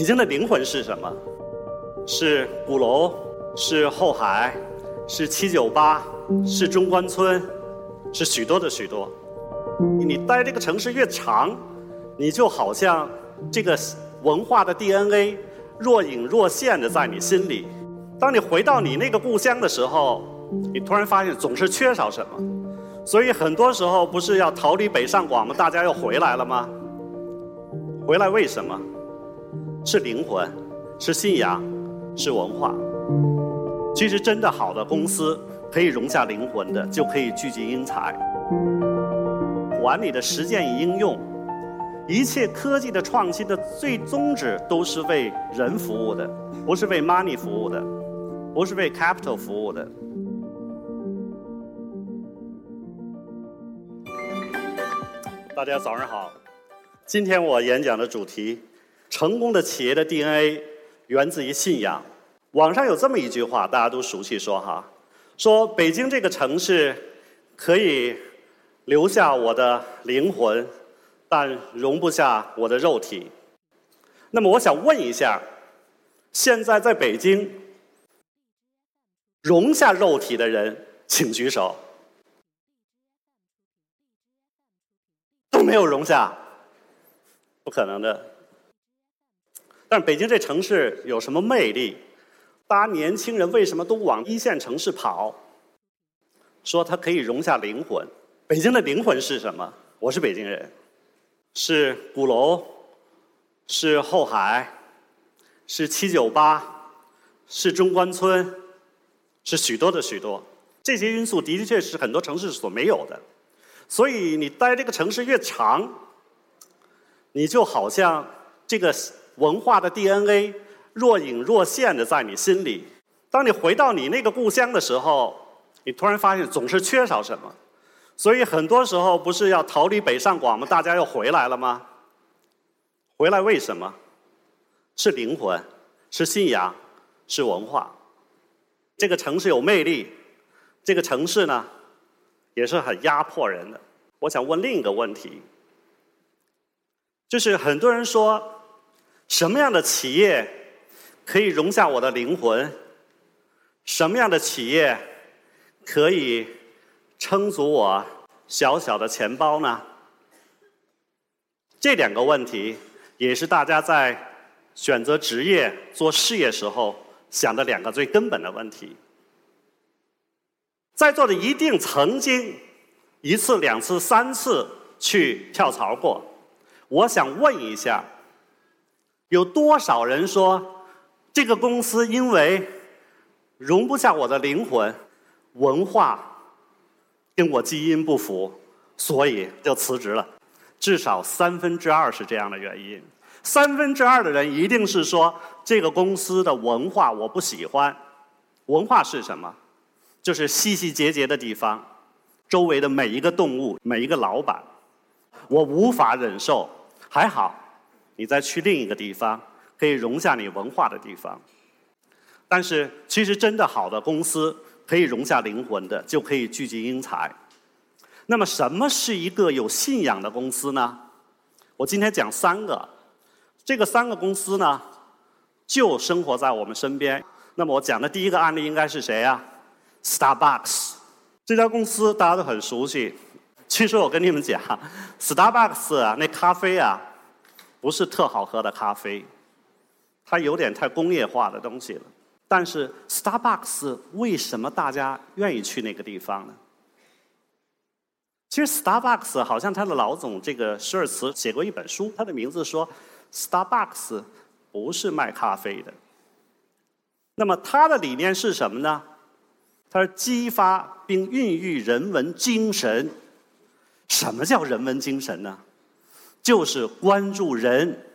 北京的灵魂是什么？是鼓楼，是后海，是七九八，是中关村，是许多的许多。你待这个城市越长，你就好像这个文化的 DNA 若隐若现的在你心里。当你回到你那个故乡的时候，你突然发现总是缺少什么。所以很多时候不是要逃离北上广吗？大家又回来了吗？回来为什么？是灵魂，是信仰，是文化。其实真的好的公司，可以容下灵魂的，就可以聚集英才。管理的实践与应用，一切科技的创新的最宗旨都是为人服务的，不是为 money 服务的，不是为 capital 服务的。大家早上好，今天我演讲的主题。成功的企业的 DNA 源自于信仰。网上有这么一句话，大家都熟悉，说哈，说北京这个城市可以留下我的灵魂，但容不下我的肉体。那么我想问一下，现在在北京容下肉体的人，请举手。都没有容下，不可能的。但北京这城市有什么魅力？大家年轻人为什么都往一线城市跑？说它可以容下灵魂。北京的灵魂是什么？我是北京人，是鼓楼，是后海，是七九八，是中关村，是许多的许多。这些因素的的确是很多城市所没有的。所以你待这个城市越长，你就好像这个。文化的 DNA 若隐若现的在你心里。当你回到你那个故乡的时候，你突然发现总是缺少什么。所以很多时候不是要逃离北上广吗？大家又回来了吗？回来为什么？是灵魂，是信仰，是文化。这个城市有魅力，这个城市呢，也是很压迫人的。我想问另一个问题，就是很多人说。什么样的企业可以容下我的灵魂？什么样的企业可以撑足我小小的钱包呢？这两个问题也是大家在选择职业、做事业时候想的两个最根本的问题。在座的一定曾经一次、两次、三次去跳槽过。我想问一下。有多少人说，这个公司因为容不下我的灵魂、文化跟我基因不符，所以就辞职了？至少三分之二是这样的原因。三分之二的人一定是说，这个公司的文化我不喜欢。文化是什么？就是细细节节的地方，周围的每一个动物、每一个老板，我无法忍受。还好。你再去另一个地方，可以容下你文化的地方。但是，其实真的好的公司，可以容下灵魂的，就可以聚集英才。那么，什么是一个有信仰的公司呢？我今天讲三个，这个三个公司呢，就生活在我们身边。那么，我讲的第一个案例应该是谁呀？Starbucks 这家公司大家都很熟悉。其实我跟你们讲，Starbucks 啊，那咖啡啊。不是特好喝的咖啡，它有点太工业化的东西了。但是 Starbucks 为什么大家愿意去那个地方呢？其实 Starbucks 好像他的老总这个施尔茨写过一本书，他的名字说 Starbucks 不是卖咖啡的。那么他的理念是什么呢？他是激发并孕育人文精神。什么叫人文精神呢？就是关注人，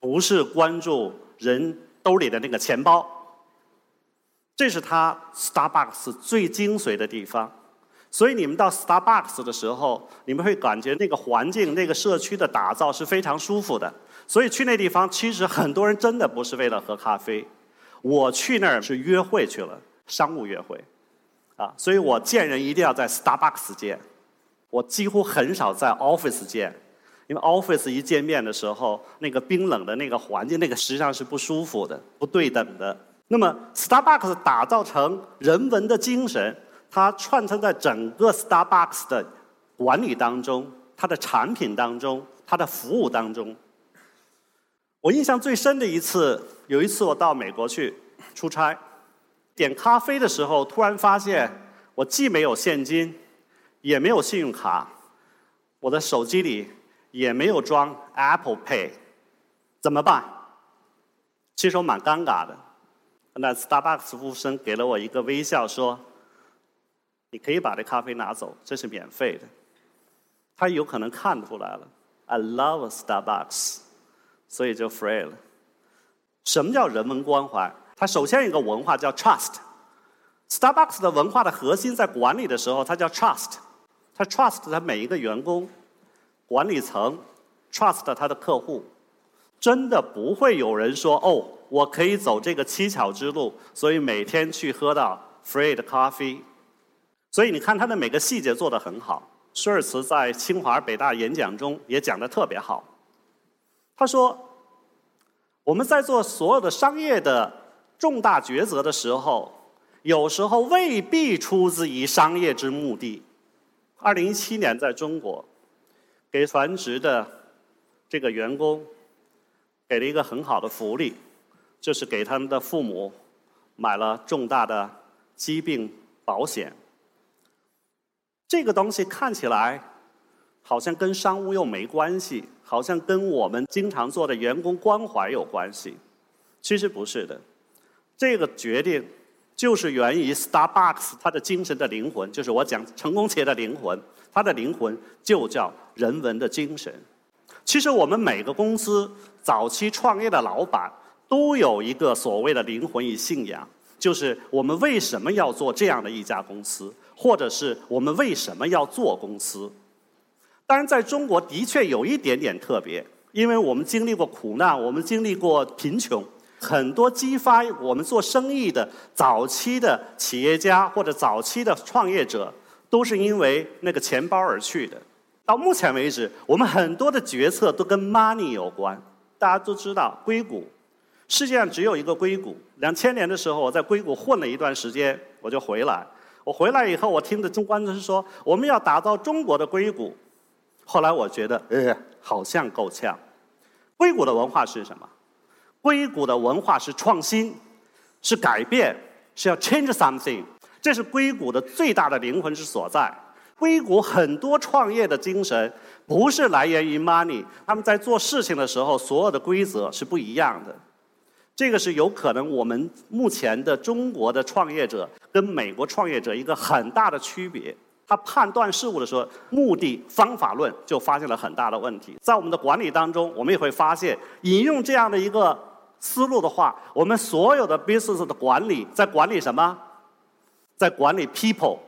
不是关注人兜里的那个钱包。这是他 Starbucks 最精髓的地方。所以你们到 Starbucks 的时候，你们会感觉那个环境、那个社区的打造是非常舒服的。所以去那地方，其实很多人真的不是为了喝咖啡。我去那儿是约会去了，商务约会。啊，所以我见人一定要在 Starbucks 见。我几乎很少在 Office 见。因为 Office 一见面的时候，那个冰冷的那个环境，那个实际上是不舒服的、不对等的。那么 Starbucks 打造成人文的精神，它串成在整个 Starbucks 的管理当中、它的产品当中、它的服务当中。我印象最深的一次，有一次我到美国去出差，点咖啡的时候，突然发现我既没有现金，也没有信用卡，我的手机里。也没有装 Apple Pay，怎么办？其实我蛮尴尬的。那 Starbucks 服务生给了我一个微笑，说：“你可以把这咖啡拿走，这是免费的。”他有可能看出来了，I love Starbucks，所以就 free 了。什么叫人文关怀？它首先一个文化叫 trust。Starbucks 的文化的核心在管理的时候，它叫 trust，它 trust 它每一个员工。管理层 trust 他的客户，真的不会有人说哦，我可以走这个蹊跷之路，所以每天去喝到 free 的咖啡。所以你看他的每个细节做得很好。舒尔茨在清华、北大演讲中也讲得特别好。他说，我们在做所有的商业的重大抉择的时候，有时候未必出自于商业之目的。二零一七年在中国。给全职的这个员工给了一个很好的福利，就是给他们的父母买了重大的疾病保险。这个东西看起来好像跟商务又没关系，好像跟我们经常做的员工关怀有关系。其实不是的，这个决定就是源于 Starbucks 它的精神的灵魂，就是我讲成功企业的灵魂。它的灵魂就叫人文的精神。其实我们每个公司早期创业的老板都有一个所谓的灵魂与信仰，就是我们为什么要做这样的一家公司，或者是我们为什么要做公司。当然，在中国的确有一点点特别，因为我们经历过苦难，我们经历过贫穷，很多激发我们做生意的早期的企业家或者早期的创业者。都是因为那个钱包而去的。到目前为止，我们很多的决策都跟 money 有关。大家都知道，硅谷，世界上只有一个硅谷。两千年的时候，我在硅谷混了一段时间，我就回来。我回来以后，我听的中关村说，我们要打造中国的硅谷。后来我觉得，呃，好像够呛。硅谷的文化是什么？硅谷的文化是创新，是改变，是要 change something。这是硅谷的最大的灵魂之所在。硅谷很多创业的精神不是来源于 money，他们在做事情的时候，所有的规则是不一样的。这个是有可能我们目前的中国的创业者跟美国创业者一个很大的区别。他判断事物的时候，目的方法论就发现了很大的问题。在我们的管理当中，我们也会发现，引用这样的一个思路的话，我们所有的 business 的管理在管理什么？在管理 people，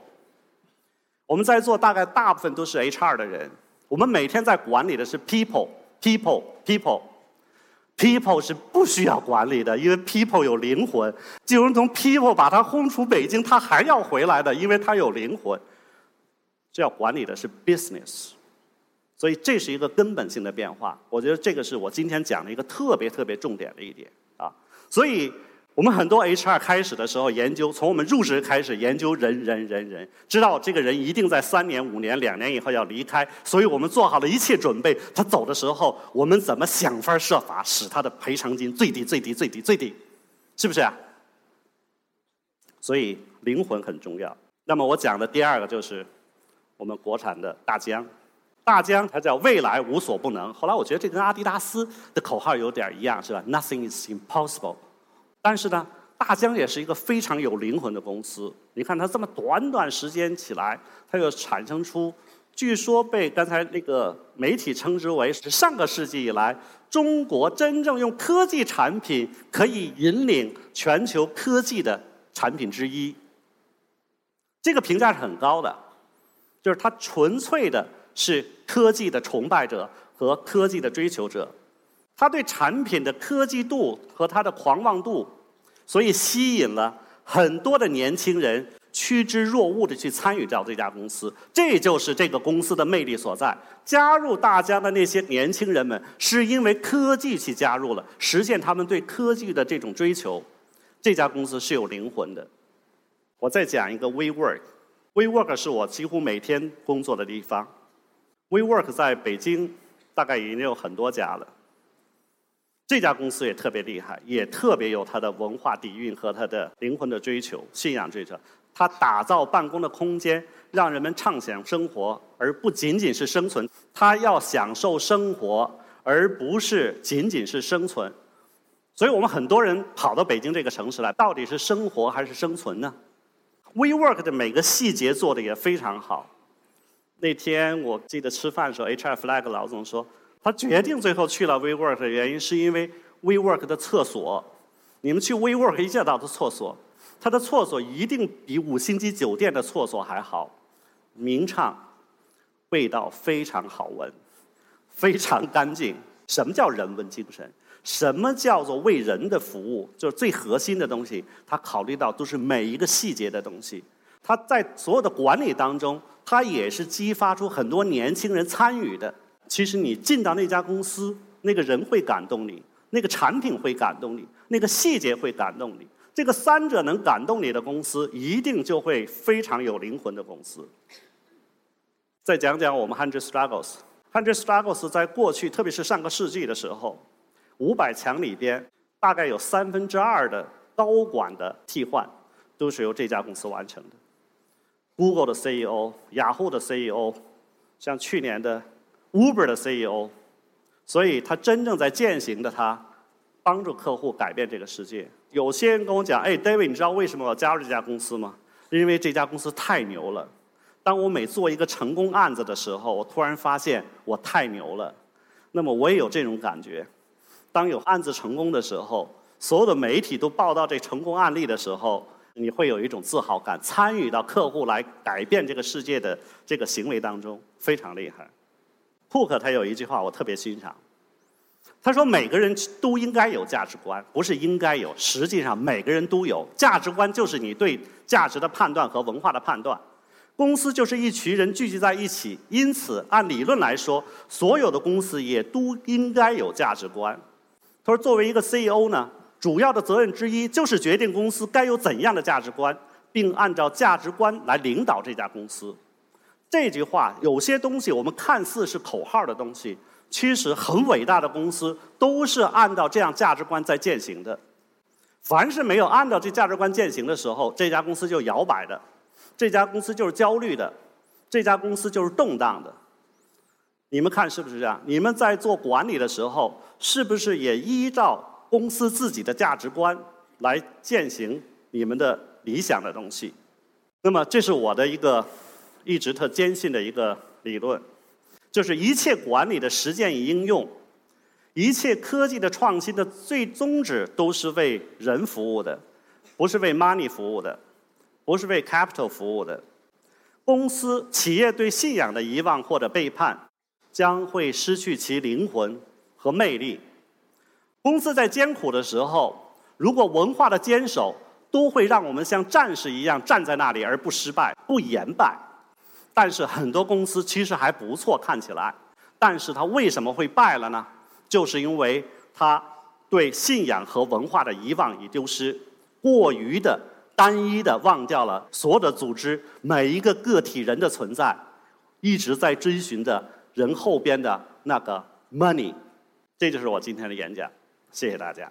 我们在座大概大部分都是 HR 的人，我们每天在管理的是 people，people，people，people 是不需要管理的，因为 people 有灵魂。就如同 people 把他轰出北京，他还要回来的，因为他有灵魂。这要管理的是 business，所以这是一个根本性的变化。我觉得这个是我今天讲的一个特别特别重点的一点啊，所以。我们很多 HR 开始的时候研究，从我们入职开始研究人人人人，知道这个人一定在三年、五年、两年以后要离开，所以我们做好了一切准备。他走的时候，我们怎么想方设法使他的赔偿金最低、最低、最低、最低，是不是啊？所以灵魂很重要。那么我讲的第二个就是我们国产的大疆，大疆它叫未来无所不能。后来我觉得这跟阿迪达斯的口号有点一样，是吧？Nothing is impossible。但是呢，大疆也是一个非常有灵魂的公司。你看它这么短短时间起来，它又产生出，据说被刚才那个媒体称之为是上个世纪以来中国真正用科技产品可以引领全球科技的产品之一。这个评价是很高的，就是它纯粹的是科技的崇拜者和科技的追求者。他对产品的科技度和他的狂妄度，所以吸引了很多的年轻人趋之若鹜的去参与到这家公司，这就是这个公司的魅力所在。加入大家的那些年轻人们，是因为科技去加入了，实现他们对科技的这种追求。这家公司是有灵魂的。我再讲一个 WeWork，WeWork 是我几乎每天工作的地方。WeWork 在北京大概已经有很多家了。这家公司也特别厉害，也特别有它的文化底蕴和它的灵魂的追求、信仰追求。它打造办公的空间，让人们畅想生活，而不仅仅是生存。它要享受生活，而不是仅仅是生存。所以我们很多人跑到北京这个城市来，到底是生活还是生存呢？WeWork 的每个细节做的也非常好。那天我记得吃饭的时候，HR Flag 老总说。他决定最后去了 WeWork 的原因，是因为 WeWork 的厕所。你们去 WeWork 一见到的厕所，它的厕所一定比五星级酒店的厕所还好，明畅，味道非常好闻，非常干净。什么叫人文精神？什么叫做为人的服务？就是最核心的东西，他考虑到都是每一个细节的东西。他在所有的管理当中，他也是激发出很多年轻人参与的。其实你进到那家公司，那个人会感动你，那个产品会感动你，那个细节会感动你。这个三者能感动你的公司，一定就会非常有灵魂的公司。再讲讲我们 Hundred Struggles，Hundred Struggles 在过去，特别是上个世纪的时候，五百强里边，大概有三分之二的高管的替换，都是由这家公司完成的。Google 的 CEO，雅虎的 CEO，像去年的。Uber 的 CEO，所以他真正在践行的，他帮助客户改变这个世界。有些人跟我讲：“哎，David，你知道为什么我加入这家公司吗？因为这家公司太牛了。当我每做一个成功案子的时候，我突然发现我太牛了。那么我也有这种感觉。当有案子成功的时候，所有的媒体都报道这成功案例的时候，你会有一种自豪感，参与到客户来改变这个世界的这个行为当中，非常厉害。”库克他有一句话我特别欣赏，他说每个人都应该有价值观，不是应该有，实际上每个人都有价值观，就是你对价值的判断和文化的判断。公司就是一群人聚集在一起，因此按理论来说，所有的公司也都应该有价值观。他说作为一个 CEO 呢，主要的责任之一就是决定公司该有怎样的价值观，并按照价值观来领导这家公司。这句话，有些东西我们看似是口号的东西，其实很伟大的公司都是按照这样价值观在践行的。凡是没有按照这价值观践行的时候，这家公司就摇摆的，这家公司就是焦虑的，这家公司就是动荡的。你们看是不是这样？你们在做管理的时候，是不是也依照公司自己的价值观来践行你们的理想的东西？那么，这是我的一个。一直特坚信的一个理论，就是一切管理的实践与应用，一切科技的创新的最宗旨都是为人服务的，不是为 money 服务的，不是为 capital 服务的。公司、企业对信仰的遗忘或者背叛，将会失去其灵魂和魅力。公司在艰苦的时候，如果文化的坚守都会让我们像战士一样站在那里而不失败、不言败。但是很多公司其实还不错，看起来，但是它为什么会败了呢？就是因为它对信仰和文化的遗忘与丢失，过于的单一的忘掉了所有的组织每一个个体人的存在，一直在追寻着人后边的那个 money。这就是我今天的演讲，谢谢大家。